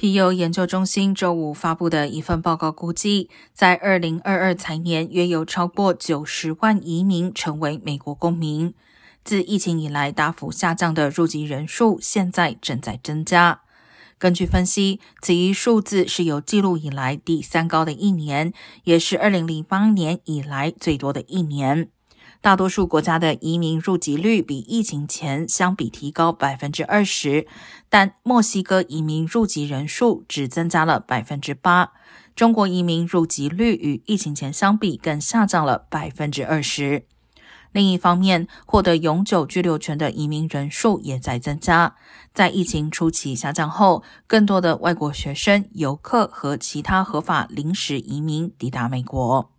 皮尤研究中心周五发布的一份报告估计，在二零二二财年，约有超过九十万移民成为美国公民。自疫情以来大幅下降的入籍人数，现在正在增加。根据分析，此一数字是有记录以来第三高的一年，也是二零零八年以来最多的一年。大多数国家的移民入籍率比疫情前相比提高百分之二十，但墨西哥移民入籍人数只增加了百分之八。中国移民入籍率与疫情前相比更下降了百分之二十。另一方面，获得永久居留权的移民人数也在增加。在疫情初期下降后，更多的外国学生、游客和其他合法临时移民抵达美国。